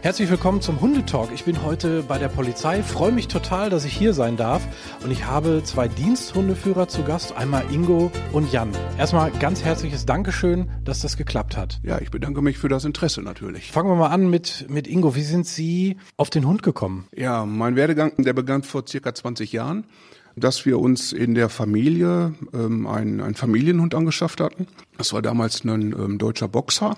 Herzlich willkommen zum Hundetalk. Ich bin heute bei der Polizei, freue mich total, dass ich hier sein darf und ich habe zwei Diensthundeführer zu Gast, einmal Ingo und Jan. Erstmal ganz herzliches Dankeschön, dass das geklappt hat. Ja, ich bedanke mich für das Interesse natürlich. Fangen wir mal an mit, mit Ingo. Wie sind Sie auf den Hund gekommen? Ja, mein Werdegang, der begann vor circa 20 Jahren dass wir uns in der Familie ähm, einen, einen Familienhund angeschafft hatten. Das war damals ein ähm, deutscher Boxer.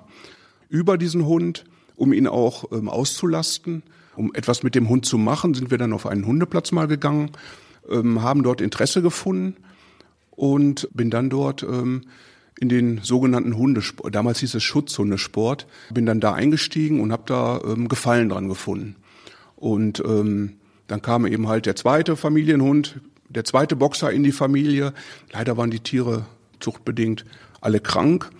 Über diesen Hund um ihn auch ähm, auszulasten. Um etwas mit dem Hund zu machen, sind wir dann auf einen Hundeplatz mal gegangen, ähm, haben dort Interesse gefunden und bin dann dort ähm, in den sogenannten Hundesport, damals hieß es Schutzhundesport, bin dann da eingestiegen und habe da ähm, Gefallen dran gefunden. Und ähm, dann kam eben halt der zweite Familienhund, der zweite Boxer in die Familie. Leider waren die Tiere zuchtbedingt alle krank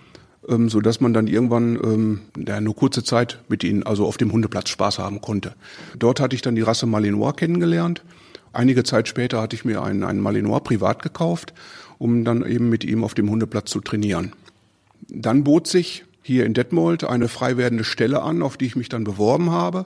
ähm, so dass man dann irgendwann ähm, ja, nur kurze Zeit mit ihnen, also auf dem Hundeplatz Spaß haben konnte. Dort hatte ich dann die Rasse Malinois kennengelernt. Einige Zeit später hatte ich mir einen, einen Malinois privat gekauft, um dann eben mit ihm auf dem Hundeplatz zu trainieren. Dann bot sich hier in Detmold eine frei werdende Stelle an, auf die ich mich dann beworben habe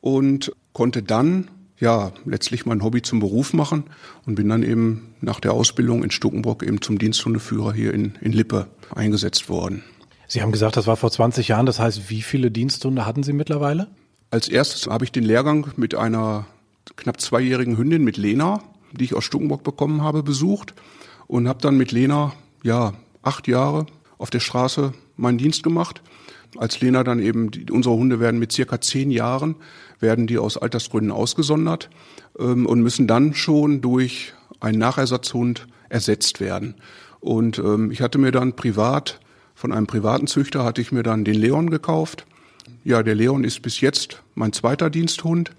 und konnte dann ja, letztlich mein Hobby zum Beruf machen und bin dann eben nach der Ausbildung in Stuckenbrock eben zum Diensthundeführer hier in, in Lippe eingesetzt worden. Sie haben gesagt, das war vor 20 Jahren. Das heißt, wie viele Diensthunde hatten Sie mittlerweile? Als erstes habe ich den Lehrgang mit einer knapp zweijährigen Hündin, mit Lena, die ich aus Stuckenbrock bekommen habe, besucht und habe dann mit Lena, ja, acht Jahre auf der Straße meinen Dienst gemacht. Als Lena dann eben, die, unsere Hunde werden mit circa zehn Jahren werden die aus Altersgründen ausgesondert ähm, und müssen dann schon durch einen Nachersatzhund ersetzt werden. Und ähm, ich hatte mir dann privat, von einem privaten Züchter, hatte ich mir dann den Leon gekauft. Ja, der Leon ist bis jetzt mein zweiter Diensthund.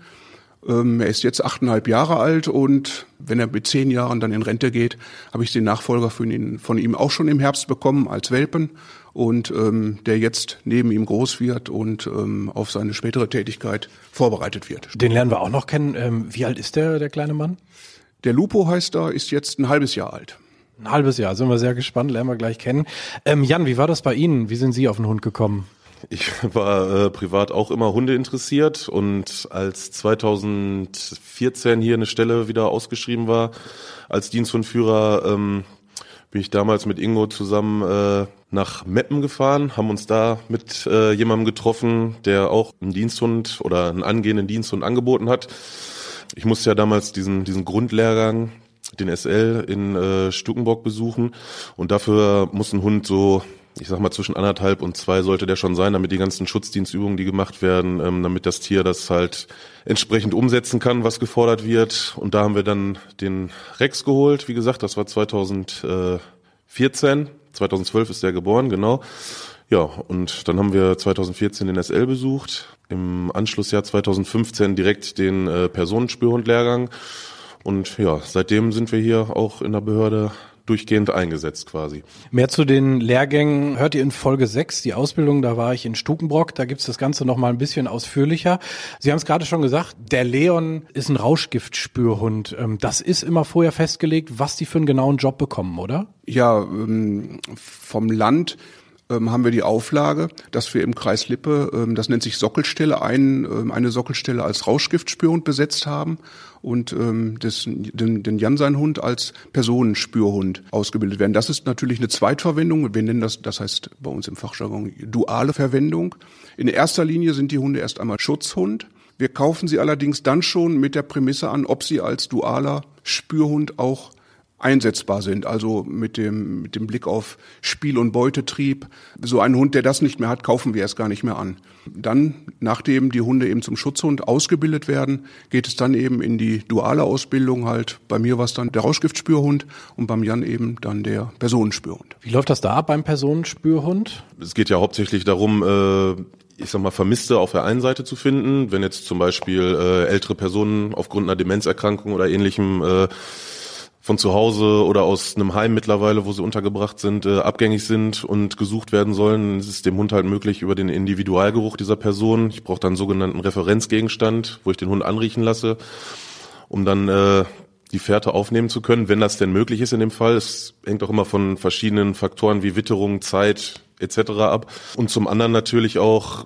Ähm, er ist jetzt achteinhalb Jahre alt und wenn er mit zehn Jahren dann in Rente geht, habe ich den Nachfolger von, ihn, von ihm auch schon im Herbst bekommen als Welpen und ähm, der jetzt neben ihm groß wird und ähm, auf seine spätere Tätigkeit vorbereitet wird. Den lernen wir auch noch kennen. Ähm, wie alt ist der, der kleine Mann? Der Lupo heißt er, ist jetzt ein halbes Jahr alt. Ein halbes Jahr, sind wir sehr gespannt, lernen wir gleich kennen. Ähm, Jan, wie war das bei Ihnen? Wie sind Sie auf den Hund gekommen? Ich war äh, privat auch immer Hunde interessiert und als 2014 hier eine Stelle wieder ausgeschrieben war als Diensthundführer, ähm, bin ich damals mit Ingo zusammen äh, nach Meppen gefahren, haben uns da mit äh, jemandem getroffen, der auch einen Diensthund oder einen angehenden Diensthund angeboten hat. Ich musste ja damals diesen, diesen Grundlehrgang, den SL in äh, Stukenbock besuchen und dafür muss ein Hund so ich sag mal, zwischen anderthalb und zwei sollte der schon sein, damit die ganzen Schutzdienstübungen, die gemacht werden, ähm, damit das Tier das halt entsprechend umsetzen kann, was gefordert wird. Und da haben wir dann den Rex geholt. Wie gesagt, das war 2014. 2012 ist der geboren, genau. Ja, und dann haben wir 2014 den SL besucht. Im Anschlussjahr 2015 direkt den äh, Personenspürhundlehrgang. Und ja, seitdem sind wir hier auch in der Behörde durchgehend eingesetzt quasi. Mehr zu den Lehrgängen hört ihr in Folge 6, die Ausbildung, da war ich in Stukenbrock, da gibt's das Ganze nochmal ein bisschen ausführlicher. Sie haben es gerade schon gesagt, der Leon ist ein Rauschgiftspürhund. Ähm, das ist immer vorher festgelegt, was die für einen genauen Job bekommen, oder? Ja, ähm, vom Land haben wir die Auflage, dass wir im Kreis Lippe, ähm, das nennt sich Sockelstelle, ein, ähm, eine Sockelstelle als Rauschgiftspürhund besetzt haben und ähm, das, den, den Janseinhund als Personenspürhund ausgebildet werden. Das ist natürlich eine Zweitverwendung. Wir nennen das, das heißt bei uns im Fachjargon duale Verwendung. In erster Linie sind die Hunde erst einmal Schutzhund. Wir kaufen sie allerdings dann schon mit der Prämisse an, ob sie als dualer Spürhund auch einsetzbar sind. Also mit dem, mit dem Blick auf Spiel- und Beutetrieb. So einen Hund, der das nicht mehr hat, kaufen wir erst gar nicht mehr an. Dann, nachdem die Hunde eben zum Schutzhund ausgebildet werden, geht es dann eben in die duale Ausbildung halt. Bei mir war es dann der Rauschgiftspürhund und beim Jan eben dann der Personenspürhund. Wie läuft das da ab beim Personenspürhund? Es geht ja hauptsächlich darum, äh ich sag mal, Vermisste auf der einen Seite zu finden, wenn jetzt zum Beispiel äh, ältere Personen aufgrund einer Demenzerkrankung oder ähnlichem äh, von zu Hause oder aus einem Heim mittlerweile, wo sie untergebracht sind, äh, abgängig sind und gesucht werden sollen, ist es dem Hund halt möglich über den Individualgeruch dieser Person. Ich brauche dann einen sogenannten Referenzgegenstand, wo ich den Hund anriechen lasse, um dann äh, die Fährte aufnehmen zu können, wenn das denn möglich ist in dem Fall. Es hängt auch immer von verschiedenen Faktoren wie Witterung, Zeit etc. ab. Und zum anderen natürlich auch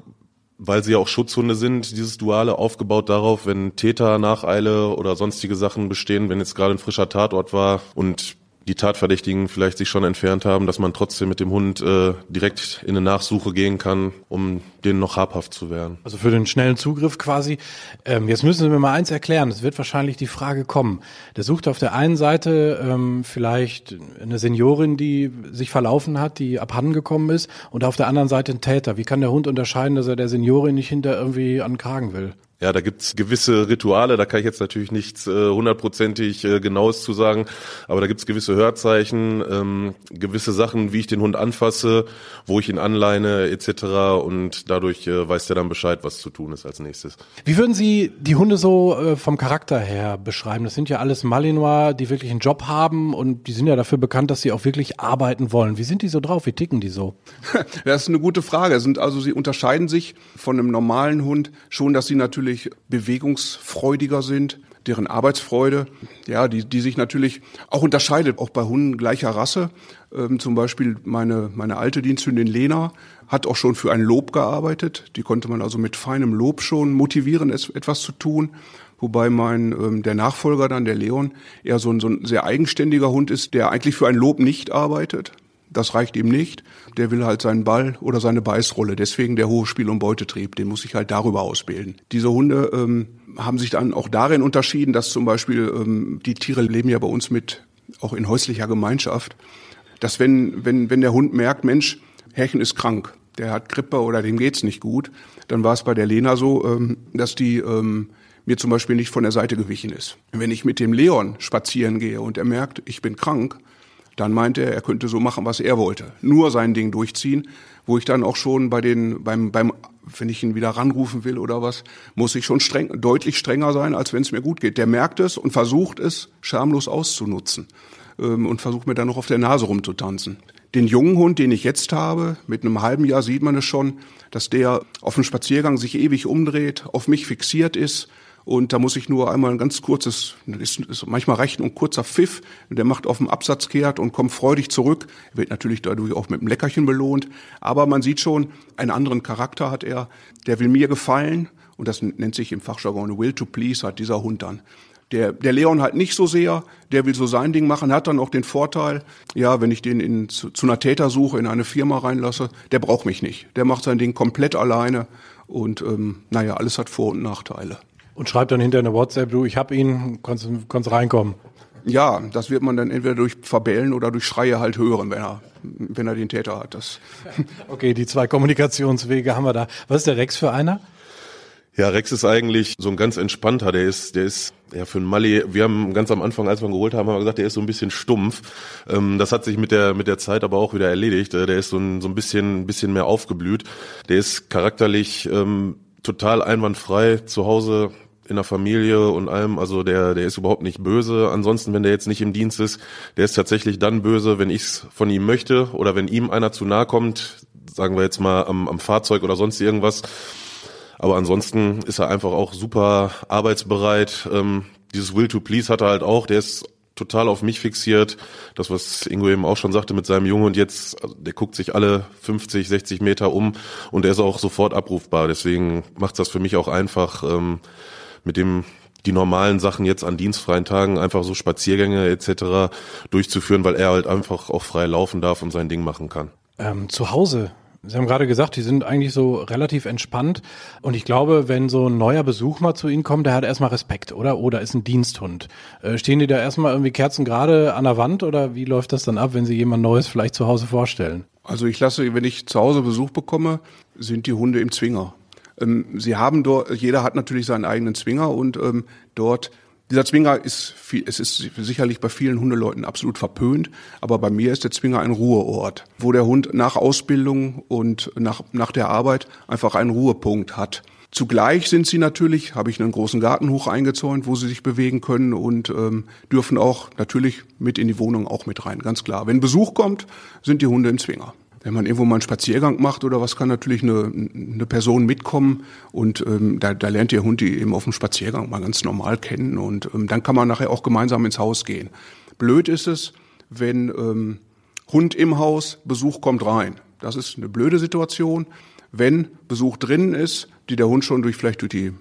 weil sie ja auch Schutzhunde sind, dieses Duale aufgebaut darauf, wenn Täter, Nacheile oder sonstige Sachen bestehen, wenn jetzt gerade ein frischer Tatort war und die Tatverdächtigen vielleicht sich schon entfernt haben, dass man trotzdem mit dem Hund äh, direkt in eine Nachsuche gehen kann, um denen noch habhaft zu werden. Also für den schnellen Zugriff quasi. Ähm, jetzt müssen Sie mir mal eins erklären. Es wird wahrscheinlich die Frage kommen. Der sucht auf der einen Seite ähm, vielleicht eine Seniorin, die sich verlaufen hat, die abhanden gekommen ist, und auf der anderen Seite ein Täter. Wie kann der Hund unterscheiden, dass er der Seniorin nicht hinter irgendwie an Kragen will? Ja, da gibt's gewisse Rituale, da kann ich jetzt natürlich nichts äh, hundertprozentig äh, Genaues zu sagen, aber da gibt's gewisse Hörzeichen, ähm, gewisse Sachen, wie ich den Hund anfasse, wo ich ihn anleine etc. und dadurch äh, weiß der dann Bescheid, was zu tun ist als nächstes. Wie würden Sie die Hunde so äh, vom Charakter her beschreiben? Das sind ja alles Malinois, die wirklich einen Job haben und die sind ja dafür bekannt, dass sie auch wirklich arbeiten wollen. Wie sind die so drauf? Wie ticken die so? Das ist eine gute Frage. Sind also sie unterscheiden sich von einem normalen Hund schon, dass sie natürlich natürlich bewegungsfreudiger sind, deren Arbeitsfreude, ja, die, die sich natürlich auch unterscheidet, auch bei Hunden gleicher Rasse. Ähm, zum Beispiel meine, meine alte Diensthündin Lena hat auch schon für ein Lob gearbeitet. Die konnte man also mit feinem Lob schon motivieren, es, etwas zu tun. Wobei mein ähm, der Nachfolger dann, der Leon, eher so ein, so ein sehr eigenständiger Hund ist, der eigentlich für ein Lob nicht arbeitet. Das reicht ihm nicht. Der will halt seinen Ball oder seine Beißrolle. Deswegen der hohe Spiel- und Beutetrieb. Den muss ich halt darüber ausbilden. Diese Hunde ähm, haben sich dann auch darin unterschieden, dass zum Beispiel ähm, die Tiere leben ja bei uns mit auch in häuslicher Gemeinschaft. Dass wenn wenn wenn der Hund merkt, Mensch, Herrchen ist krank, der hat Grippe oder dem geht's nicht gut, dann war es bei der Lena so, ähm, dass die ähm, mir zum Beispiel nicht von der Seite gewichen ist. Wenn ich mit dem Leon spazieren gehe und er merkt, ich bin krank, dann meinte er, er könnte so machen, was er wollte. Nur sein Ding durchziehen, wo ich dann auch schon bei den, beim, beim, wenn ich ihn wieder ranrufen will oder was, muss ich schon streng, deutlich strenger sein, als wenn es mir gut geht. Der merkt es und versucht es schamlos auszunutzen ähm, und versucht mir dann noch auf der Nase rumzutanzen. Den jungen Hund, den ich jetzt habe, mit einem halben Jahr sieht man es schon, dass der auf dem Spaziergang sich ewig umdreht, auf mich fixiert ist und da muss ich nur einmal ein ganz kurzes, ist, ist manchmal reicht ein kurzer Pfiff, der macht auf dem Absatz kehrt und kommt freudig zurück. Wird natürlich dadurch auch mit einem Leckerchen belohnt. Aber man sieht schon, einen anderen Charakter hat er. Der will mir gefallen. Und das nennt sich im Fachjargon Will to Please, hat dieser Hund dann. Der, der Leon halt nicht so sehr, der will so sein Ding machen, hat dann auch den Vorteil, ja, wenn ich den in, zu, zu einer Tätersuche in eine Firma reinlasse, der braucht mich nicht. Der macht sein Ding komplett alleine und ähm, naja, alles hat Vor- und Nachteile und schreibt dann hinter eine WhatsApp, du, ich hab ihn, kannst, kannst reinkommen. Ja, das wird man dann entweder durch Verbellen oder durch Schreie halt hören, wenn er, wenn er den Täter hat. Das okay, die zwei Kommunikationswege haben wir da. Was ist der Rex für einer? Ja, Rex ist eigentlich so ein ganz entspannter. Der ist, der ist ja für einen Mali. Wir haben ganz am Anfang, als wir ihn geholt haben, haben wir gesagt, der ist so ein bisschen stumpf. Ähm, das hat sich mit der mit der Zeit aber auch wieder erledigt. Der ist so ein so ein bisschen ein bisschen mehr aufgeblüht. Der ist charakterlich ähm, total einwandfrei zu Hause in der Familie und allem. Also der, der ist überhaupt nicht böse. Ansonsten, wenn der jetzt nicht im Dienst ist, der ist tatsächlich dann böse, wenn ich es von ihm möchte oder wenn ihm einer zu nahe kommt, sagen wir jetzt mal am, am Fahrzeug oder sonst irgendwas. Aber ansonsten ist er einfach auch super arbeitsbereit. Ähm, dieses Will to Please hat er halt auch. Der ist total auf mich fixiert. Das, was Ingo eben auch schon sagte mit seinem Jungen und jetzt, also der guckt sich alle 50, 60 Meter um und er ist auch sofort abrufbar. Deswegen macht das für mich auch einfach ähm, mit dem die normalen Sachen jetzt an dienstfreien Tagen, einfach so Spaziergänge etc. durchzuführen, weil er halt einfach auch frei laufen darf und sein Ding machen kann. Ähm, zu Hause Sie haben gerade gesagt, die sind eigentlich so relativ entspannt. Und ich glaube, wenn so ein neuer Besuch mal zu Ihnen kommt, der hat erstmal Respekt, oder? Oder ist ein Diensthund. Äh, stehen die da erstmal irgendwie Kerzen gerade an der Wand oder wie läuft das dann ab, wenn Sie jemand Neues vielleicht zu Hause vorstellen? Also ich lasse, wenn ich zu Hause Besuch bekomme, sind die Hunde im Zwinger. Ähm, sie haben dort, jeder hat natürlich seinen eigenen Zwinger und ähm, dort dieser Zwinger ist, viel, es ist sicherlich bei vielen Hundeleuten absolut verpönt, aber bei mir ist der Zwinger ein Ruheort, wo der Hund nach Ausbildung und nach, nach der Arbeit einfach einen Ruhepunkt hat. Zugleich sind sie natürlich, habe ich einen großen Garten hoch eingezäunt, wo sie sich bewegen können und ähm, dürfen auch natürlich mit in die Wohnung auch mit rein, ganz klar. Wenn Besuch kommt, sind die Hunde im Zwinger wenn man irgendwo mal einen Spaziergang macht oder was, kann natürlich eine, eine Person mitkommen und ähm, da, da lernt der Hund die eben auf dem Spaziergang mal ganz normal kennen und ähm, dann kann man nachher auch gemeinsam ins Haus gehen. Blöd ist es, wenn ähm, Hund im Haus, Besuch kommt rein. Das ist eine blöde Situation. Wenn Besuch drinnen ist, die der Hund schon durch vielleicht durch die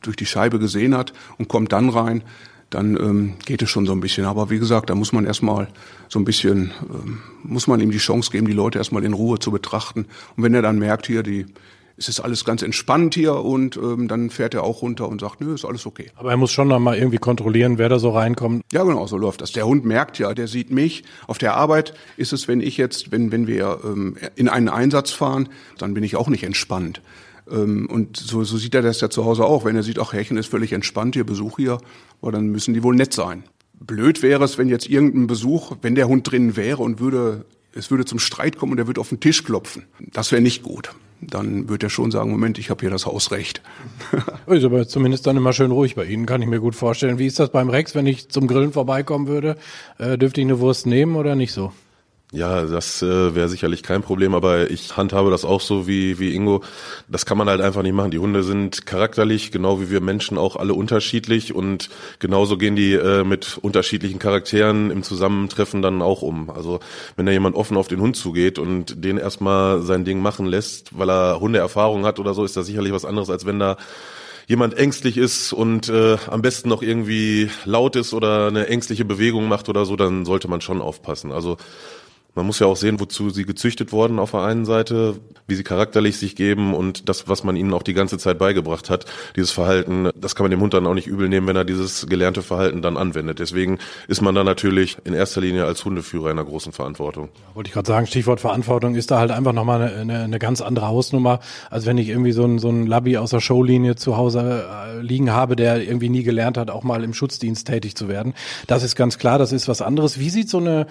durch die Scheibe gesehen hat und kommt dann rein, dann ähm, geht es schon so ein bisschen. Aber wie gesagt, da muss man erstmal so ein bisschen, ähm, muss man ihm die Chance geben, die Leute erstmal in Ruhe zu betrachten. Und wenn er dann merkt, hier, die, es ist alles ganz entspannt hier und ähm, dann fährt er auch runter und sagt, nö, ist alles okay. Aber er muss schon noch mal irgendwie kontrollieren, wer da so reinkommt. Ja, genau, so läuft das. Der Hund merkt ja, der sieht mich. Auf der Arbeit ist es, wenn ich jetzt, wenn, wenn wir ähm, in einen Einsatz fahren, dann bin ich auch nicht entspannt. Ähm, und so, so sieht er das ja zu Hause auch. Wenn er sieht, ach, Härchen ist völlig entspannt, hier Besuch hier, oh, dann müssen die wohl nett sein. Blöd wäre es, wenn jetzt irgendein Besuch, wenn der Hund drin wäre und würde, es würde zum Streit kommen und er würde auf den Tisch klopfen. Das wäre nicht gut. Dann würde er schon sagen, Moment, ich habe hier das Hausrecht. ist aber zumindest dann immer schön ruhig bei Ihnen, kann ich mir gut vorstellen. Wie ist das beim Rex, wenn ich zum Grillen vorbeikommen würde? Äh, dürfte ich eine Wurst nehmen oder nicht so? Ja, das äh, wäre sicherlich kein Problem, aber ich handhabe das auch so wie, wie Ingo. Das kann man halt einfach nicht machen. Die Hunde sind charakterlich, genau wie wir Menschen auch alle unterschiedlich und genauso gehen die äh, mit unterschiedlichen Charakteren im Zusammentreffen dann auch um. Also wenn da jemand offen auf den Hund zugeht und den erstmal sein Ding machen lässt, weil er Hundeerfahrung hat oder so, ist das sicherlich was anderes, als wenn da jemand ängstlich ist und äh, am besten noch irgendwie laut ist oder eine ängstliche Bewegung macht oder so, dann sollte man schon aufpassen. Also man muss ja auch sehen, wozu sie gezüchtet wurden auf der einen Seite, wie sie charakterlich sich geben und das, was man ihnen auch die ganze Zeit beigebracht hat. Dieses Verhalten, das kann man dem Hund dann auch nicht übel nehmen, wenn er dieses gelernte Verhalten dann anwendet. Deswegen ist man da natürlich in erster Linie als Hundeführer in einer großen Verantwortung. Ja, wollte ich gerade sagen, Stichwort Verantwortung ist da halt einfach nochmal eine, eine, eine ganz andere Hausnummer, als wenn ich irgendwie so ein, so ein Labby aus der Showlinie zu Hause äh, liegen habe, der irgendwie nie gelernt hat, auch mal im Schutzdienst tätig zu werden. Das ist ganz klar, das ist was anderes. Wie sieht so eine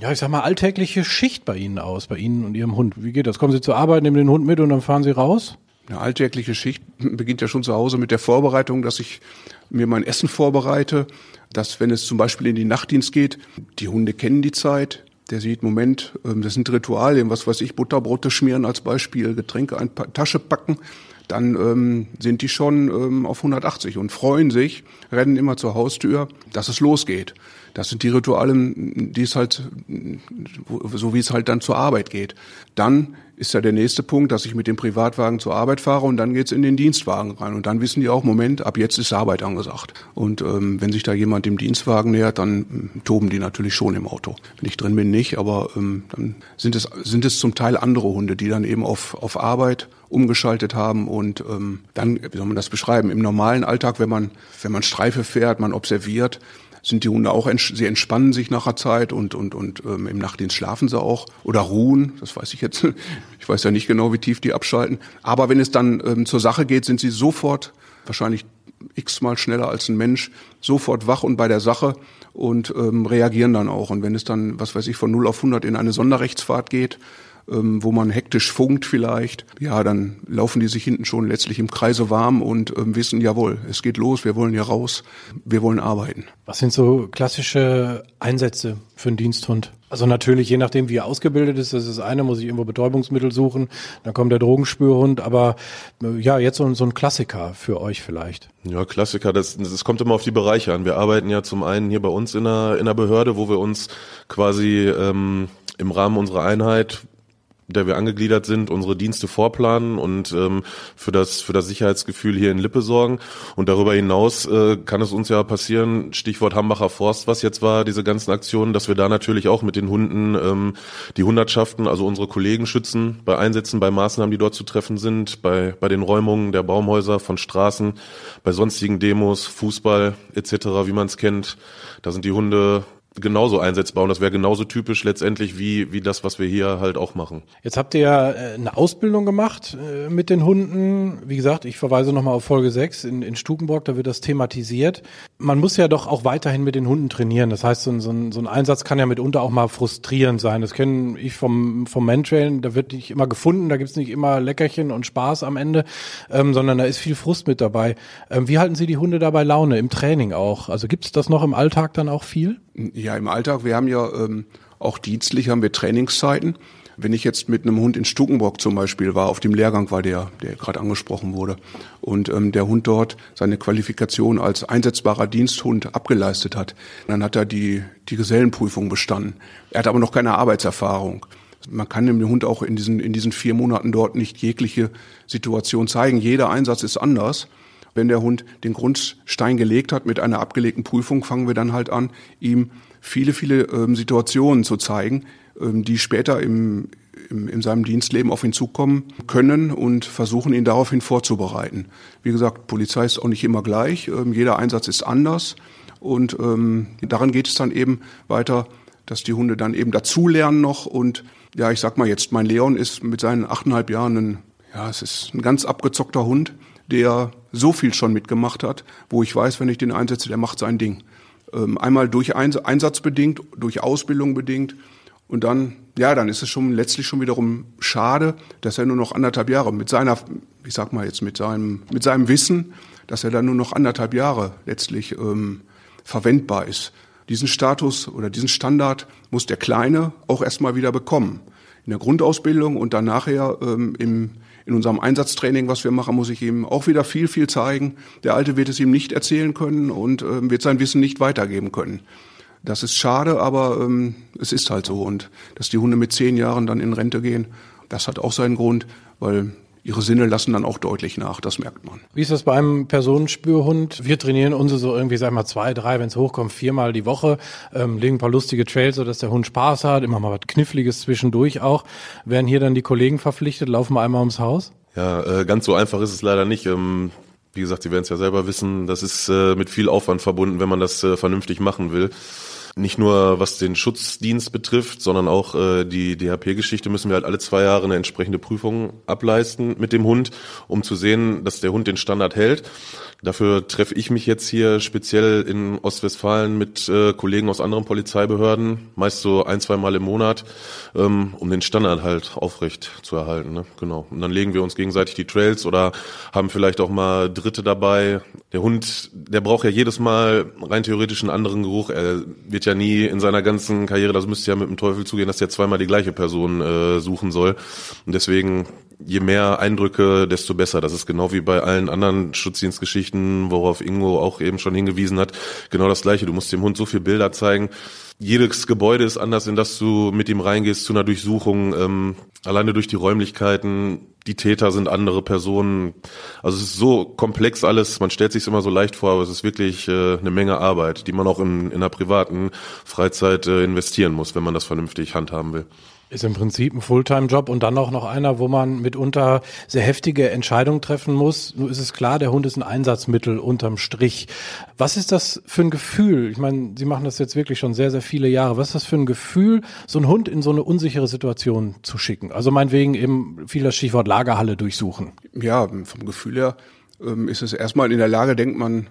ja, ich sag mal, alltägliche Schicht bei Ihnen aus, bei Ihnen und Ihrem Hund? Wie geht das? Kommen Sie zur Arbeit, nehmen den Hund mit und dann fahren Sie raus? Eine alltägliche Schicht beginnt ja schon zu Hause mit der Vorbereitung, dass ich mir mein Essen vorbereite, dass wenn es zum Beispiel in die Nachtdienst geht, die Hunde kennen die Zeit, der sieht, Moment, ähm, das sind Ritualien, was weiß ich, Butterbrote schmieren als Beispiel, Getränke in Tasche packen, dann ähm, sind die schon ähm, auf 180 und freuen sich, rennen immer zur Haustür, dass es losgeht. Das sind die Rituale, die es halt, so wie es halt dann zur Arbeit geht. Dann ist ja der nächste Punkt, dass ich mit dem Privatwagen zur Arbeit fahre und dann geht's in den Dienstwagen rein. Und dann wissen die auch, Moment, ab jetzt ist Arbeit angesagt. Und ähm, wenn sich da jemand dem Dienstwagen nähert, dann ähm, toben die natürlich schon im Auto. Wenn ich drin bin, nicht, aber ähm, dann sind es, sind es zum Teil andere Hunde, die dann eben auf, auf Arbeit umgeschaltet haben und ähm, dann, wie soll man das beschreiben, im normalen Alltag, wenn man, wenn man Streife fährt, man observiert, sind die Hunde auch, sie entspannen sich nach der Zeit und, und, und ähm, im Nachtdienst schlafen sie auch oder ruhen. Das weiß ich jetzt. Ich weiß ja nicht genau, wie tief die abschalten. Aber wenn es dann ähm, zur Sache geht, sind sie sofort, wahrscheinlich x-mal schneller als ein Mensch, sofort wach und bei der Sache und ähm, reagieren dann auch. Und wenn es dann, was weiß ich, von 0 auf 100 in eine Sonderrechtsfahrt geht, ähm, wo man hektisch funkt vielleicht, ja, dann laufen die sich hinten schon letztlich im Kreise warm und ähm, wissen, jawohl, es geht los, wir wollen hier raus, wir wollen arbeiten. Was sind so klassische Einsätze für einen Diensthund? Also natürlich, je nachdem, wie er ausgebildet ist, das ist das eine, muss ich irgendwo Betäubungsmittel suchen, dann kommt der Drogenspürhund, aber äh, ja, jetzt so, so ein Klassiker für euch vielleicht. Ja, Klassiker, das, das kommt immer auf die Bereiche an. Wir arbeiten ja zum einen hier bei uns in der, in der Behörde, wo wir uns quasi ähm, im Rahmen unserer Einheit der wir angegliedert sind, unsere Dienste vorplanen und ähm, für das für das Sicherheitsgefühl hier in Lippe sorgen. Und darüber hinaus äh, kann es uns ja passieren, Stichwort Hambacher Forst, was jetzt war, diese ganzen Aktionen, dass wir da natürlich auch mit den Hunden ähm, die Hundertschaften, also unsere Kollegen schützen bei Einsätzen, bei Maßnahmen, die dort zu treffen sind, bei bei den Räumungen der Baumhäuser, von Straßen, bei sonstigen Demos, Fußball etc., wie man es kennt. Da sind die Hunde genauso einsetzbar und das wäre genauso typisch letztendlich wie, wie das, was wir hier halt auch machen. Jetzt habt ihr ja äh, eine Ausbildung gemacht äh, mit den Hunden. Wie gesagt, ich verweise nochmal auf Folge 6 in, in Stukenburg, da wird das thematisiert. Man muss ja doch auch weiterhin mit den Hunden trainieren. Das heißt, so ein, so ein, so ein Einsatz kann ja mitunter auch mal frustrierend sein. Das kenne ich vom, vom Mantrailen, da wird nicht immer gefunden, da gibt's nicht immer Leckerchen und Spaß am Ende, ähm, sondern da ist viel Frust mit dabei. Ähm, wie halten Sie die Hunde dabei Laune, im Training auch? Also gibt's das noch im Alltag dann auch viel? Ja, im Alltag. Wir haben ja ähm, auch dienstlich haben wir Trainingszeiten. Wenn ich jetzt mit einem Hund in Stukenburg zum Beispiel war, auf dem Lehrgang war der, der gerade angesprochen wurde, und ähm, der Hund dort seine Qualifikation als einsetzbarer Diensthund abgeleistet hat, dann hat er die, die Gesellenprüfung bestanden. Er hat aber noch keine Arbeitserfahrung. Man kann dem Hund auch in diesen, in diesen vier Monaten dort nicht jegliche Situation zeigen. Jeder Einsatz ist anders. Wenn der Hund den Grundstein gelegt hat mit einer abgelegten Prüfung, fangen wir dann halt an, ihm viele, viele ähm, Situationen zu zeigen, ähm, die später im, im, in seinem Dienstleben auf ihn zukommen können und versuchen, ihn daraufhin vorzubereiten. Wie gesagt, Polizei ist auch nicht immer gleich. Ähm, jeder Einsatz ist anders. Und ähm, daran geht es dann eben weiter, dass die Hunde dann eben dazulernen noch. Und ja, ich sag mal jetzt, mein Leon ist mit seinen achteinhalb Jahren ein, ja, es ist ein ganz abgezockter Hund der so viel schon mitgemacht hat, wo ich weiß, wenn ich den einsetze, der macht sein Ding. Ähm, einmal durch Einsatz bedingt, durch Ausbildung bedingt und dann, ja, dann ist es schon letztlich schon wiederum schade, dass er nur noch anderthalb Jahre mit seiner, ich sag mal jetzt mit seinem, mit seinem Wissen, dass er dann nur noch anderthalb Jahre letztlich ähm, verwendbar ist. Diesen Status oder diesen Standard muss der Kleine auch erstmal wieder bekommen. In der Grundausbildung und dann nachher ähm, im in unserem Einsatztraining, was wir machen, muss ich ihm auch wieder viel, viel zeigen. Der Alte wird es ihm nicht erzählen können und äh, wird sein Wissen nicht weitergeben können. Das ist schade, aber ähm, es ist halt so. Und dass die Hunde mit zehn Jahren dann in Rente gehen, das hat auch seinen Grund, weil ihre Sinne lassen dann auch deutlich nach, das merkt man. Wie ist das bei einem Personenspürhund? Wir trainieren unsere so irgendwie, sag mal, zwei, drei, wenn es hochkommt, viermal die Woche, ähm, legen ein paar lustige Trails, sodass der Hund Spaß hat, immer mal was Kniffliges zwischendurch auch. Werden hier dann die Kollegen verpflichtet, laufen wir einmal ums Haus? Ja, äh, ganz so einfach ist es leider nicht. Ähm wie gesagt, Sie werden es ja selber wissen, das ist äh, mit viel Aufwand verbunden, wenn man das äh, vernünftig machen will. Nicht nur was den Schutzdienst betrifft, sondern auch äh, die DHP-Geschichte müssen wir halt alle zwei Jahre eine entsprechende Prüfung ableisten mit dem Hund, um zu sehen, dass der Hund den Standard hält. Dafür treffe ich mich jetzt hier speziell in Ostwestfalen mit äh, Kollegen aus anderen Polizeibehörden, meist so ein, zwei Mal im Monat, ähm, um den Standard halt aufrecht zu erhalten. Ne? Genau. Und dann legen wir uns gegenseitig die Trails oder haben vielleicht auch mal Dritte dabei. Der Hund, der braucht ja jedes Mal rein theoretisch einen anderen Geruch. Er wird ja nie in seiner ganzen Karriere, das müsste ja mit dem Teufel zugehen, dass er zweimal die gleiche Person äh, suchen soll. Und deswegen je mehr Eindrücke, desto besser. Das ist genau wie bei allen anderen Schutzdienstgeschichten, worauf Ingo auch eben schon hingewiesen hat. Genau das Gleiche. Du musst dem Hund so viel Bilder zeigen. Jedes Gebäude ist anders, in das du mit ihm reingehst zu einer Durchsuchung. Ähm, alleine durch die Räumlichkeiten. Die Täter sind andere Personen. Also es ist so komplex alles. Man stellt sich immer so leicht vor, aber es ist wirklich äh, eine Menge Arbeit, die man auch in, in einer privaten Freizeit äh, investieren muss, wenn man das vernünftig handhaben will. Ist im Prinzip ein Fulltime-Job und dann auch noch einer, wo man mitunter sehr heftige Entscheidungen treffen muss. Nur ist es klar, der Hund ist ein Einsatzmittel unterm Strich. Was ist das für ein Gefühl? Ich meine, Sie machen das jetzt wirklich schon sehr, sehr viele Jahre. Was ist das für ein Gefühl, so einen Hund in so eine unsichere Situation zu schicken? Also meinetwegen eben viel das Stichwort Lagerhalle durchsuchen. Ja, vom Gefühl her ähm, ist es erstmal in der Lage, denkt man,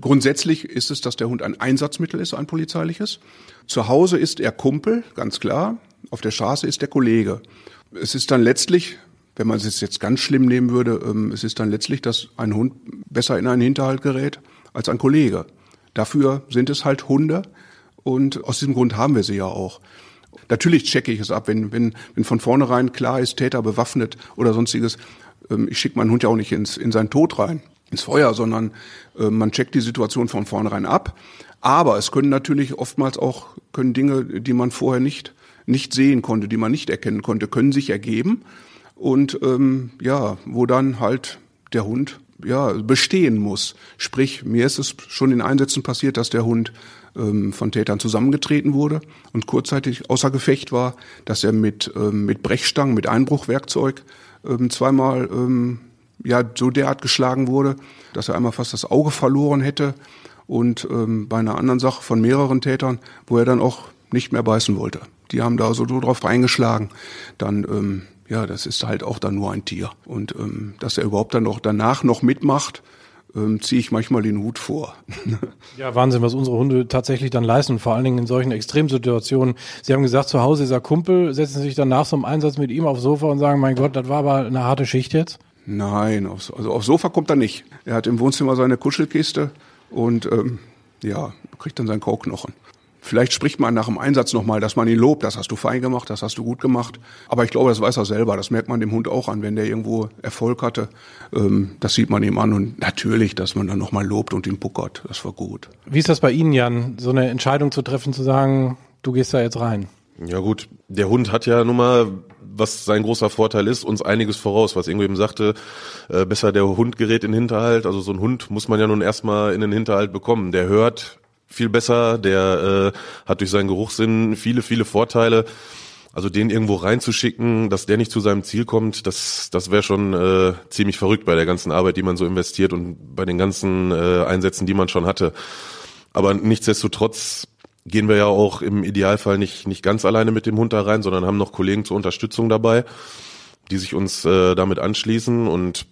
grundsätzlich ist es, dass der Hund ein Einsatzmittel ist, ein polizeiliches. Zu Hause ist er Kumpel, ganz klar. Auf der Straße ist der Kollege. Es ist dann letztlich, wenn man es jetzt ganz schlimm nehmen würde, ähm, es ist dann letztlich, dass ein Hund besser in einen Hinterhalt gerät als ein Kollege. Dafür sind es halt Hunde und aus diesem Grund haben wir sie ja auch. Natürlich checke ich es ab, wenn, wenn, wenn von vornherein klar ist, Täter bewaffnet oder sonstiges. Ähm, ich schicke meinen Hund ja auch nicht ins, in seinen Tod rein, ins Feuer, sondern äh, man checkt die Situation von vornherein ab. Aber es können natürlich oftmals auch können Dinge, die man vorher nicht nicht sehen konnte, die man nicht erkennen konnte, können sich ergeben und ähm, ja, wo dann halt der Hund ja bestehen muss. Sprich, mir ist es schon in Einsätzen passiert, dass der Hund ähm, von Tätern zusammengetreten wurde und kurzzeitig außer Gefecht war, dass er mit ähm, mit Brechstangen, mit Einbruchwerkzeug ähm, zweimal ähm, ja so derart geschlagen wurde, dass er einmal fast das Auge verloren hätte und ähm, bei einer anderen Sache von mehreren Tätern, wo er dann auch nicht mehr beißen wollte. Die haben da so drauf reingeschlagen. Dann, ähm, ja, das ist halt auch dann nur ein Tier. Und ähm, dass er überhaupt dann noch danach noch mitmacht, ähm, ziehe ich manchmal den Hut vor. ja, Wahnsinn, was unsere Hunde tatsächlich dann leisten, vor allen Dingen in solchen Extremsituationen. Sie haben gesagt, zu Hause ist er Kumpel, setzen Sie sich dann nach so einem Einsatz mit ihm aufs Sofa und sagen, mein Gott, das war aber eine harte Schicht jetzt? Nein, aufs, also aufs Sofa kommt er nicht. Er hat im Wohnzimmer seine Kuschelkiste und ähm, ja, kriegt dann seinen Kauknochen. Vielleicht spricht man nach dem Einsatz nochmal, dass man ihn lobt, das hast du fein gemacht, das hast du gut gemacht. Aber ich glaube, das weiß er selber, das merkt man dem Hund auch an, wenn der irgendwo Erfolg hatte. Ähm, das sieht man ihm an und natürlich, dass man dann nochmal lobt und ihn puckert, das war gut. Wie ist das bei Ihnen, Jan, so eine Entscheidung zu treffen, zu sagen, du gehst da jetzt rein? Ja gut, der Hund hat ja nun mal, was sein großer Vorteil ist, uns einiges voraus, was Ingo eben sagte, äh, besser der Hund gerät in den Hinterhalt. Also so ein Hund muss man ja nun erstmal in den Hinterhalt bekommen. Der hört viel besser, der äh, hat durch seinen Geruchssinn viele, viele Vorteile. Also den irgendwo reinzuschicken, dass der nicht zu seinem Ziel kommt, das, das wäre schon äh, ziemlich verrückt bei der ganzen Arbeit, die man so investiert und bei den ganzen äh, Einsätzen, die man schon hatte. Aber nichtsdestotrotz gehen wir ja auch im Idealfall nicht, nicht ganz alleine mit dem Hund da rein, sondern haben noch Kollegen zur Unterstützung dabei, die sich uns äh, damit anschließen. Und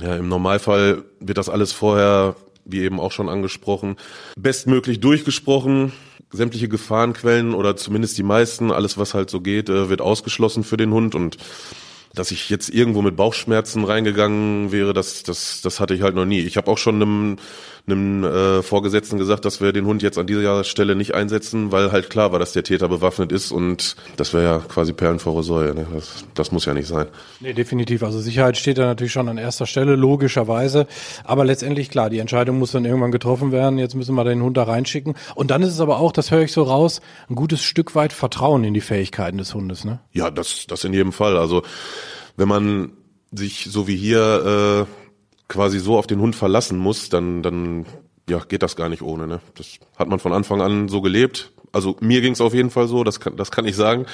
ja, im Normalfall wird das alles vorher wie eben auch schon angesprochen, bestmöglich durchgesprochen. Sämtliche Gefahrenquellen oder zumindest die meisten, alles was halt so geht, äh, wird ausgeschlossen für den Hund und dass ich jetzt irgendwo mit Bauchschmerzen reingegangen wäre, das, das, das hatte ich halt noch nie. Ich habe auch schon einem, einem äh, Vorgesetzten gesagt, dass wir den Hund jetzt an dieser Stelle nicht einsetzen, weil halt klar war, dass der Täter bewaffnet ist und das wäre ja quasi Perlen vor Säue. Ne? Das, das muss ja nicht sein. Nee, definitiv. Also Sicherheit steht da natürlich schon an erster Stelle, logischerweise. Aber letztendlich, klar, die Entscheidung muss dann irgendwann getroffen werden. Jetzt müssen wir den Hund da reinschicken. Und dann ist es aber auch, das höre ich so raus, ein gutes Stück weit Vertrauen in die Fähigkeiten des Hundes. Ne? Ja, das, das in jedem Fall. Also wenn man sich so wie hier äh, quasi so auf den Hund verlassen muss, dann, dann ja, geht das gar nicht ohne. Ne? Das hat man von Anfang an so gelebt. Also mir ging es auf jeden Fall so, das kann, das kann ich sagen.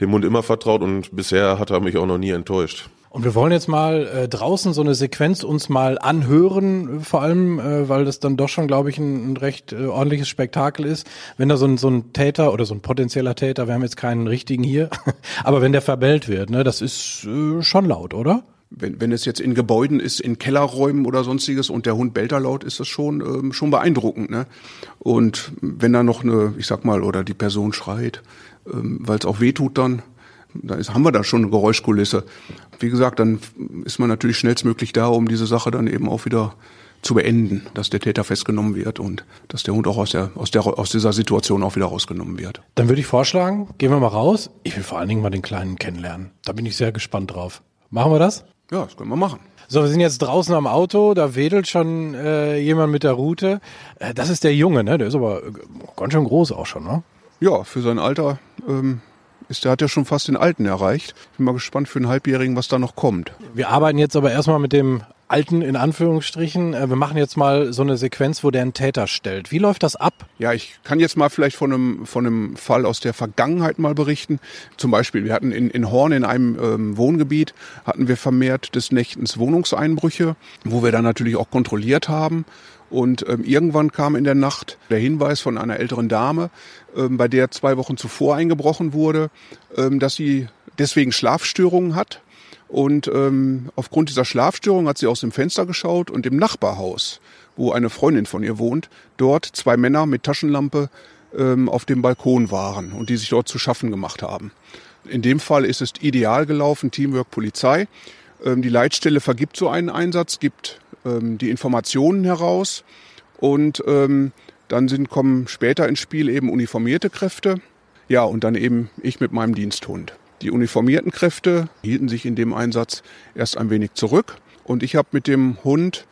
Dem Hund immer vertraut und bisher hat er mich auch noch nie enttäuscht. Und wir wollen jetzt mal äh, draußen so eine Sequenz uns mal anhören, vor allem, äh, weil das dann doch schon, glaube ich, ein, ein recht äh, ordentliches Spektakel ist. Wenn da so ein, so ein Täter oder so ein potenzieller Täter, wir haben jetzt keinen richtigen hier, aber wenn der verbellt wird, ne, das ist äh, schon laut, oder? Wenn, wenn es jetzt in Gebäuden ist, in Kellerräumen oder sonstiges und der Hund bellt da laut, ist das schon, ähm, schon beeindruckend. Ne? Und wenn da noch eine, ich sag mal, oder die Person schreit, ähm, weil es auch weh tut dann, da ist, haben wir da schon eine Geräuschkulisse. Wie gesagt, dann ist man natürlich schnellstmöglich da, um diese Sache dann eben auch wieder zu beenden, dass der Täter festgenommen wird und dass der Hund auch aus, der, aus, der, aus dieser Situation auch wieder rausgenommen wird. Dann würde ich vorschlagen, gehen wir mal raus. Ich will vor allen Dingen mal den Kleinen kennenlernen. Da bin ich sehr gespannt drauf. Machen wir das? Ja, das können wir machen. So, wir sind jetzt draußen am Auto, da wedelt schon äh, jemand mit der Route. Äh, das ist der Junge, ne? Der ist aber äh, ganz schön groß auch schon, ne? Ja, für sein Alter ähm, ist, der hat ja schon fast den Alten erreicht. Bin mal gespannt für einen Halbjährigen, was da noch kommt. Wir arbeiten jetzt aber erstmal mit dem Alten in Anführungsstrichen. Äh, wir machen jetzt mal so eine Sequenz, wo der einen Täter stellt. Wie läuft das ab? Ja, ich kann jetzt mal vielleicht von einem, von einem Fall aus der Vergangenheit mal berichten. Zum Beispiel, wir hatten in, in Horn in einem ähm, Wohngebiet, hatten wir vermehrt des Nächtens Wohnungseinbrüche, wo wir dann natürlich auch kontrolliert haben. Und ähm, irgendwann kam in der Nacht der Hinweis von einer älteren Dame, ähm, bei der zwei Wochen zuvor eingebrochen wurde, ähm, dass sie deswegen Schlafstörungen hat. Und ähm, aufgrund dieser Schlafstörung hat sie aus dem Fenster geschaut und im Nachbarhaus, wo eine Freundin von ihr wohnt, dort zwei Männer mit Taschenlampe ähm, auf dem Balkon waren und die sich dort zu schaffen gemacht haben. In dem Fall ist es ideal gelaufen, Teamwork Polizei. Ähm, die Leitstelle vergibt so einen Einsatz, gibt ähm, die Informationen heraus und ähm, dann sind, kommen später ins Spiel eben uniformierte Kräfte. Ja, und dann eben ich mit meinem Diensthund. Die uniformierten Kräfte hielten sich in dem Einsatz erst ein wenig zurück und ich habe mit dem Hund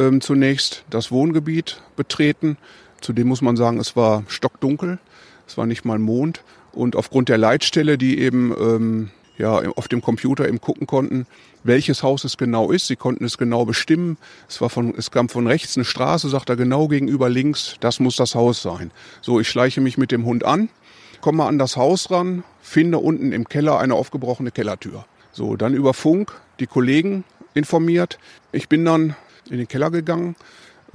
ähm, zunächst das Wohngebiet betreten. Zudem muss man sagen, es war stockdunkel, es war nicht mal Mond und aufgrund der Leitstelle, die eben ähm, ja, auf dem Computer eben gucken konnten, welches Haus es genau ist. Sie konnten es genau bestimmen. Es war von, es kam von rechts eine Straße, sagt er genau gegenüber links, das muss das Haus sein. So, ich schleiche mich mit dem Hund an, komme an das Haus ran, finde unten im Keller eine aufgebrochene Kellertür. So, dann über Funk die Kollegen informiert. Ich bin dann in den Keller gegangen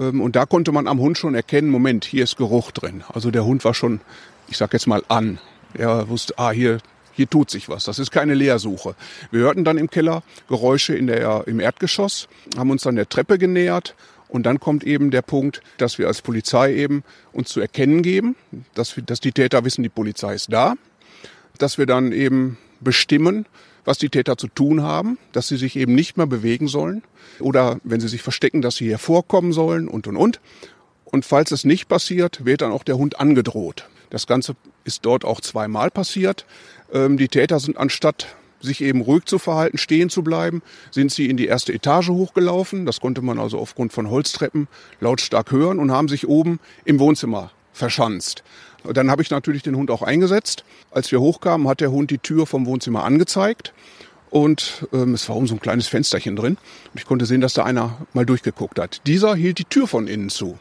ähm, und da konnte man am Hund schon erkennen, Moment, hier ist Geruch drin. Also der Hund war schon, ich sag jetzt mal an. Er wusste, ah, hier, hier tut sich was. Das ist keine Leersuche. Wir hörten dann im Keller Geräusche in der, im Erdgeschoss, haben uns dann der Treppe genähert und dann kommt eben der Punkt, dass wir als Polizei eben uns zu erkennen geben, dass, wir, dass die Täter wissen, die Polizei ist da, dass wir dann eben bestimmen, was die Täter zu tun haben, dass sie sich eben nicht mehr bewegen sollen oder wenn sie sich verstecken, dass sie hervorkommen sollen und und und. Und falls es nicht passiert, wird dann auch der Hund angedroht. Das Ganze ist dort auch zweimal passiert. Ähm, die Täter sind anstatt sich eben ruhig zu verhalten, stehen zu bleiben, sind sie in die erste Etage hochgelaufen. Das konnte man also aufgrund von Holztreppen lautstark hören und haben sich oben im Wohnzimmer verschanzt. Dann habe ich natürlich den Hund auch eingesetzt. Als wir hochkamen, hat der Hund die Tür vom Wohnzimmer angezeigt. Und ähm, es war um so ein kleines Fensterchen drin. Und ich konnte sehen, dass da einer mal durchgeguckt hat. Dieser hielt die Tür von innen zu.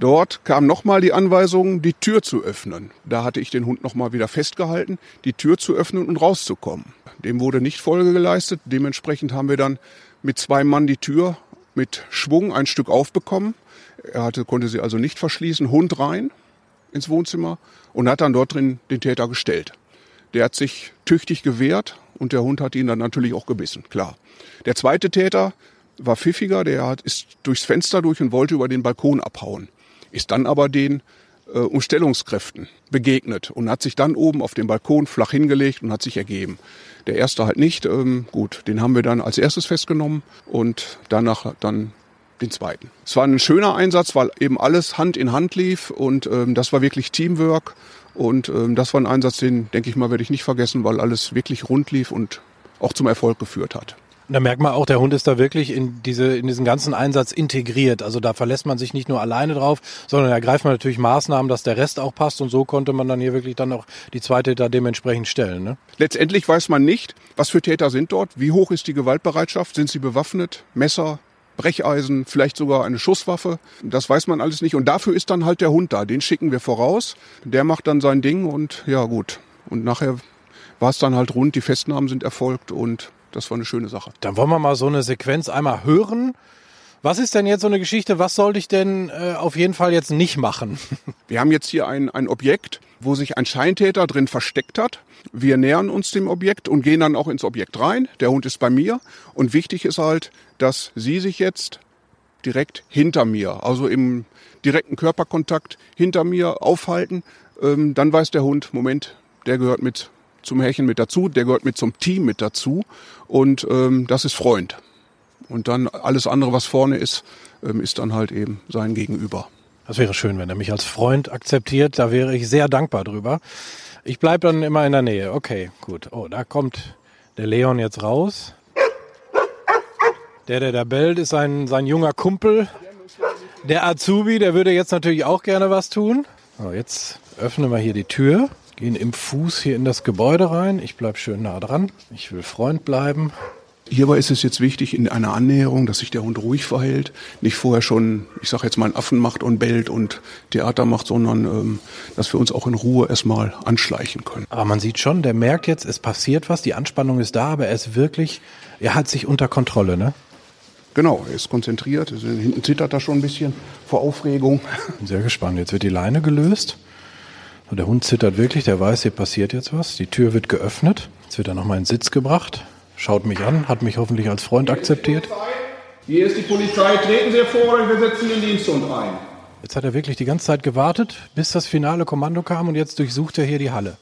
Dort kam nochmal die Anweisung, die Tür zu öffnen. Da hatte ich den Hund nochmal wieder festgehalten, die Tür zu öffnen und rauszukommen. Dem wurde nicht Folge geleistet. Dementsprechend haben wir dann mit zwei Mann die Tür mit Schwung ein Stück aufbekommen. Er hatte, konnte sie also nicht verschließen. Hund rein ins Wohnzimmer und hat dann dort drin den Täter gestellt. Der hat sich tüchtig gewehrt und der Hund hat ihn dann natürlich auch gebissen, klar. Der zweite Täter war pfiffiger, der ist durchs Fenster durch und wollte über den Balkon abhauen ist dann aber den äh, Umstellungskräften begegnet und hat sich dann oben auf dem Balkon flach hingelegt und hat sich ergeben. Der erste halt nicht. Ähm, gut, den haben wir dann als erstes festgenommen und danach dann den zweiten. Es war ein schöner Einsatz, weil eben alles Hand in Hand lief und ähm, das war wirklich Teamwork. Und ähm, das war ein Einsatz, den, denke ich mal, werde ich nicht vergessen, weil alles wirklich rund lief und auch zum Erfolg geführt hat. Da merkt man auch, der Hund ist da wirklich in diese, in diesen ganzen Einsatz integriert. Also da verlässt man sich nicht nur alleine drauf, sondern da greift man natürlich Maßnahmen, dass der Rest auch passt und so konnte man dann hier wirklich dann auch die zwei Täter dementsprechend stellen. Ne? Letztendlich weiß man nicht, was für Täter sind dort, wie hoch ist die Gewaltbereitschaft, sind sie bewaffnet, Messer, Brecheisen, vielleicht sogar eine Schusswaffe. Das weiß man alles nicht. Und dafür ist dann halt der Hund da. Den schicken wir voraus. Der macht dann sein Ding und ja gut. Und nachher war es dann halt rund. Die Festnahmen sind erfolgt und das war eine schöne Sache. Dann wollen wir mal so eine Sequenz einmal hören. Was ist denn jetzt so eine Geschichte? Was sollte ich denn äh, auf jeden Fall jetzt nicht machen? Wir haben jetzt hier ein, ein Objekt, wo sich ein Scheintäter drin versteckt hat. Wir nähern uns dem Objekt und gehen dann auch ins Objekt rein. Der Hund ist bei mir. Und wichtig ist halt, dass Sie sich jetzt direkt hinter mir, also im direkten Körperkontakt hinter mir aufhalten. Ähm, dann weiß der Hund, Moment, der gehört mit zum Härchen mit dazu, der gehört mit zum Team mit dazu und ähm, das ist Freund. Und dann alles andere, was vorne ist, ähm, ist dann halt eben sein Gegenüber. Das wäre schön, wenn er mich als Freund akzeptiert. Da wäre ich sehr dankbar drüber. Ich bleibe dann immer in der Nähe. Okay, gut. Oh, da kommt der Leon jetzt raus. Der, der da bellt, ist sein, sein junger Kumpel. Der Azubi, der würde jetzt natürlich auch gerne was tun. So, jetzt öffnen wir hier die Tür. Gehen im Fuß hier in das Gebäude rein. Ich bleibe schön nah dran. Ich will Freund bleiben. Hierbei ist es jetzt wichtig in einer Annäherung, dass sich der Hund ruhig verhält, nicht vorher schon, ich sage jetzt mal, einen Affen macht und bellt und Theater macht, sondern ähm, dass wir uns auch in Ruhe erstmal anschleichen können. Aber man sieht schon, der merkt jetzt, es passiert was, die Anspannung ist da, aber er ist wirklich, er hat sich unter Kontrolle, ne? Genau, er ist konzentriert, hinten zittert er schon ein bisschen vor Aufregung. Bin sehr gespannt. Jetzt wird die Leine gelöst. Und der Hund zittert wirklich, der weiß, hier passiert jetzt was. Die Tür wird geöffnet. Jetzt wird er nochmal in den Sitz gebracht, schaut mich an, hat mich hoffentlich als Freund akzeptiert. Hier ist die Polizei, treten Sie vor und wir setzen den Diensthund ein. Jetzt hat er wirklich die ganze Zeit gewartet, bis das finale Kommando kam und jetzt durchsucht er hier die Halle.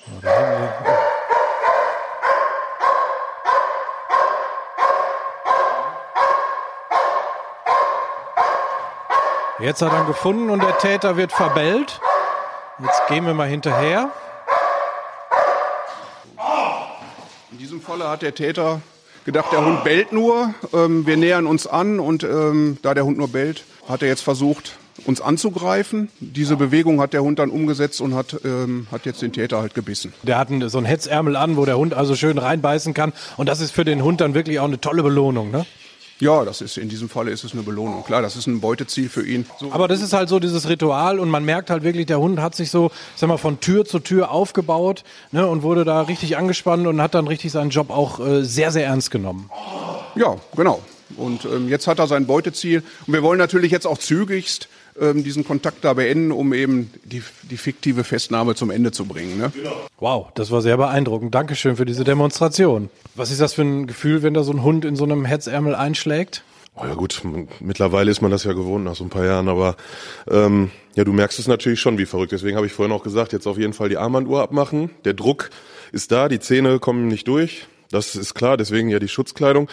Jetzt hat er ihn gefunden und der Täter wird verbellt. Jetzt gehen wir mal hinterher. In diesem Falle hat der Täter gedacht, der Hund bellt nur. Ähm, wir nähern uns an und ähm, da der Hund nur bellt, hat er jetzt versucht, uns anzugreifen. Diese Bewegung hat der Hund dann umgesetzt und hat, ähm, hat jetzt den Täter halt gebissen. Der hat so einen Hetzärmel an, wo der Hund also schön reinbeißen kann. Und das ist für den Hund dann wirklich auch eine tolle Belohnung, ne? Ja, das ist in diesem Falle ist es eine Belohnung. Klar, das ist ein Beuteziel für ihn. So. Aber das ist halt so dieses Ritual und man merkt halt wirklich, der Hund hat sich so, ich sag mal, von Tür zu Tür aufgebaut ne, und wurde da richtig angespannt und hat dann richtig seinen Job auch äh, sehr, sehr ernst genommen. Ja, genau. Und ähm, jetzt hat er sein Beuteziel. Und wir wollen natürlich jetzt auch zügigst ähm, diesen Kontakt da beenden, um eben die, die fiktive Festnahme zum Ende zu bringen. Ne? Wow, das war sehr beeindruckend. Dankeschön für diese Demonstration. Was ist das für ein Gefühl, wenn da so ein Hund in so einem Hetzärmel einschlägt? Oh ja gut, mittlerweile ist man das ja gewohnt nach so ein paar Jahren, aber ähm, ja, du merkst es natürlich schon wie verrückt. Deswegen habe ich vorhin auch gesagt, jetzt auf jeden Fall die Armbanduhr abmachen. Der Druck ist da, die Zähne kommen nicht durch. Das ist klar, deswegen ja die Schutzkleidung.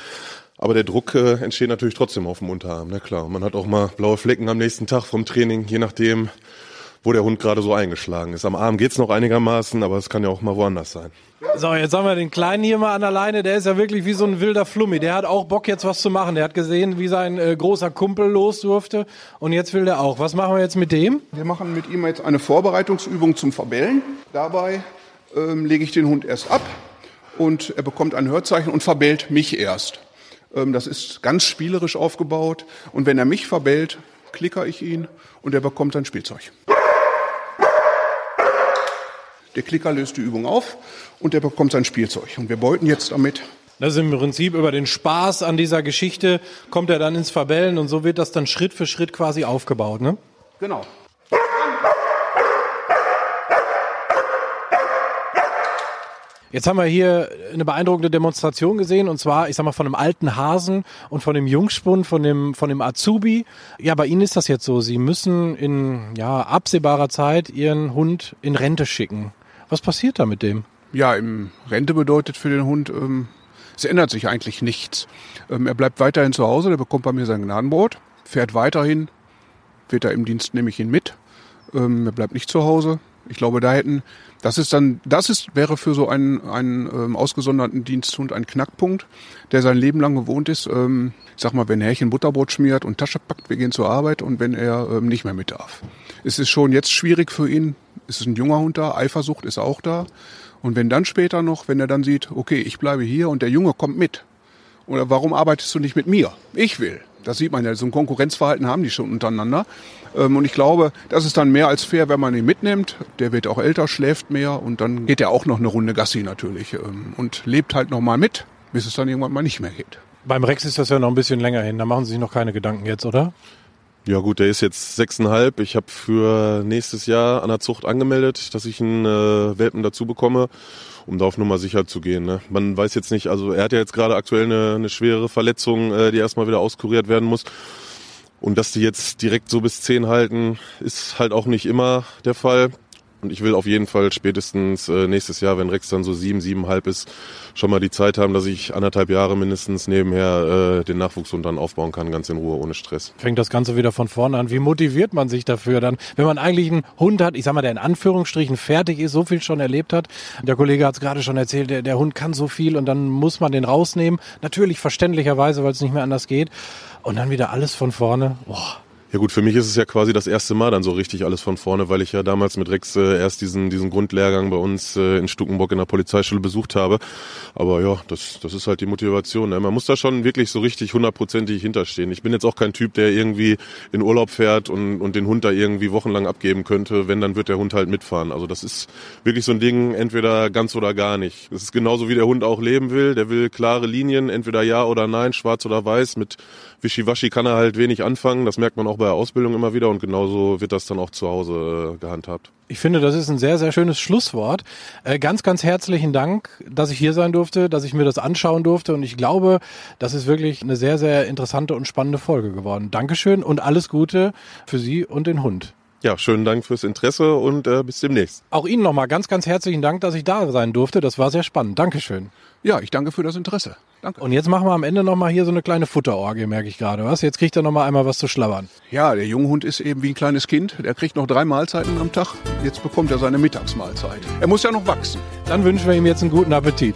Aber der Druck äh, entsteht natürlich trotzdem auf dem Unterarm, na klar. Man hat auch mal blaue Flecken am nächsten Tag vom Training, je nachdem, wo der Hund gerade so eingeschlagen ist. Am Arm geht's noch einigermaßen, aber es kann ja auch mal woanders sein. So, jetzt haben wir den Kleinen hier mal an der Leine. Der ist ja wirklich wie so ein wilder Flummi. Der hat auch Bock, jetzt was zu machen. Der hat gesehen, wie sein äh, großer Kumpel los durfte. Und jetzt will der auch. Was machen wir jetzt mit dem? Wir machen mit ihm jetzt eine Vorbereitungsübung zum Verbellen. Dabei ähm, lege ich den Hund erst ab und er bekommt ein Hörzeichen und verbellt mich erst. Ähm, das ist ganz spielerisch aufgebaut. Und wenn er mich verbellt, klicker ich ihn und er bekommt sein Spielzeug. Der Klicker löst die Übung auf und er bekommt sein Spielzeug. Und wir beuten jetzt damit. Das ist im Prinzip über den Spaß an dieser Geschichte kommt er dann ins Verbellen und so wird das dann Schritt für Schritt quasi aufgebaut, ne? Genau. Jetzt haben wir hier eine beeindruckende Demonstration gesehen und zwar, ich sag mal, von einem alten Hasen und von dem Jungspund, von dem, von dem Azubi. Ja, bei Ihnen ist das jetzt so. Sie müssen in ja, absehbarer Zeit Ihren Hund in Rente schicken. Was passiert da mit dem? Ja, im Rente bedeutet für den Hund, ähm, es ändert sich eigentlich nichts. Ähm, er bleibt weiterhin zu Hause, der bekommt bei mir sein Gnadenbrot, fährt weiterhin, wird er im Dienst, nehme ich ihn mit. Ähm, er bleibt nicht zu Hause. Ich glaube, da hätten das ist dann, das ist, wäre für so einen, einen ähm, ausgesonderten Diensthund ein Knackpunkt, der sein Leben lang gewohnt ist. Ähm, ich sag mal, wenn Härchen Butterbrot schmiert und Tasche packt, wir gehen zur Arbeit und wenn er ähm, nicht mehr mit darf. Es ist schon jetzt schwierig für ihn. Es ist ein junger Hund da, Eifersucht ist auch da. Und wenn dann später noch, wenn er dann sieht, okay, ich bleibe hier und der Junge kommt mit. Oder warum arbeitest du nicht mit mir? Ich will. Das sieht man ja, so ein Konkurrenzverhalten haben die schon untereinander. Ähm, und ich glaube, das ist dann mehr als fair, wenn man ihn mitnimmt. Der wird auch älter, schläft mehr und dann geht er auch noch eine Runde Gassi natürlich ähm, und lebt halt noch mal mit, bis es dann irgendwann mal nicht mehr geht. Beim Rex ist das ja noch ein bisschen länger hin. Da machen Sie sich noch keine Gedanken jetzt, oder? Ja gut, der ist jetzt sechseinhalb. Ich habe für nächstes Jahr an der Zucht angemeldet, dass ich einen äh, Welpen dazu bekomme um da auf Nummer sicher zu gehen. Ne? Man weiß jetzt nicht, also er hat ja jetzt gerade aktuell eine, eine schwere Verletzung, äh, die erstmal wieder auskuriert werden muss. Und dass die jetzt direkt so bis zehn halten, ist halt auch nicht immer der Fall. Und ich will auf jeden Fall spätestens äh, nächstes Jahr, wenn Rex dann so sieben, siebenhalb ist, schon mal die Zeit haben, dass ich anderthalb Jahre mindestens nebenher äh, den Nachwuchs und dann aufbauen kann, ganz in Ruhe, ohne Stress. Fängt das Ganze wieder von vorne an. Wie motiviert man sich dafür dann, wenn man eigentlich einen Hund hat, ich sag mal, der in Anführungsstrichen fertig ist, so viel schon erlebt hat. Der Kollege hat es gerade schon erzählt, der, der Hund kann so viel und dann muss man den rausnehmen. Natürlich verständlicherweise, weil es nicht mehr anders geht. Und dann wieder alles von vorne. Boah. Ja gut, für mich ist es ja quasi das erste Mal dann so richtig alles von vorne, weil ich ja damals mit Rex äh, erst diesen, diesen Grundlehrgang bei uns äh, in Stuckenbock in der Polizeischule besucht habe. Aber ja, das, das ist halt die Motivation. Ne? Man muss da schon wirklich so richtig hundertprozentig hinterstehen. Ich bin jetzt auch kein Typ, der irgendwie in Urlaub fährt und, und den Hund da irgendwie wochenlang abgeben könnte. Wenn, dann wird der Hund halt mitfahren. Also das ist wirklich so ein Ding, entweder ganz oder gar nicht. Das ist genauso wie der Hund auch leben will. Der will klare Linien, entweder ja oder nein, schwarz oder weiß. Mit Wischiwaschi kann er halt wenig anfangen. Das merkt man auch bei der Ausbildung immer wieder und genauso wird das dann auch zu Hause äh, gehandhabt. Ich finde, das ist ein sehr, sehr schönes Schlusswort. Äh, ganz, ganz herzlichen Dank, dass ich hier sein durfte, dass ich mir das anschauen durfte. Und ich glaube, das ist wirklich eine sehr, sehr interessante und spannende Folge geworden. Dankeschön und alles Gute für Sie und den Hund. Ja, schönen Dank fürs Interesse und äh, bis demnächst. Auch Ihnen nochmal ganz, ganz herzlichen Dank, dass ich da sein durfte. Das war sehr spannend. Dankeschön. Ja, ich danke für das Interesse. Danke. Und jetzt machen wir am Ende nochmal hier so eine kleine Futterorgie, merke ich gerade. Was? Jetzt kriegt er nochmal einmal was zu schlabbern. Ja, der Junghund ist eben wie ein kleines Kind. Der kriegt noch drei Mahlzeiten am Tag. Jetzt bekommt er seine Mittagsmahlzeit. Er muss ja noch wachsen. Dann wünschen wir ihm jetzt einen guten Appetit.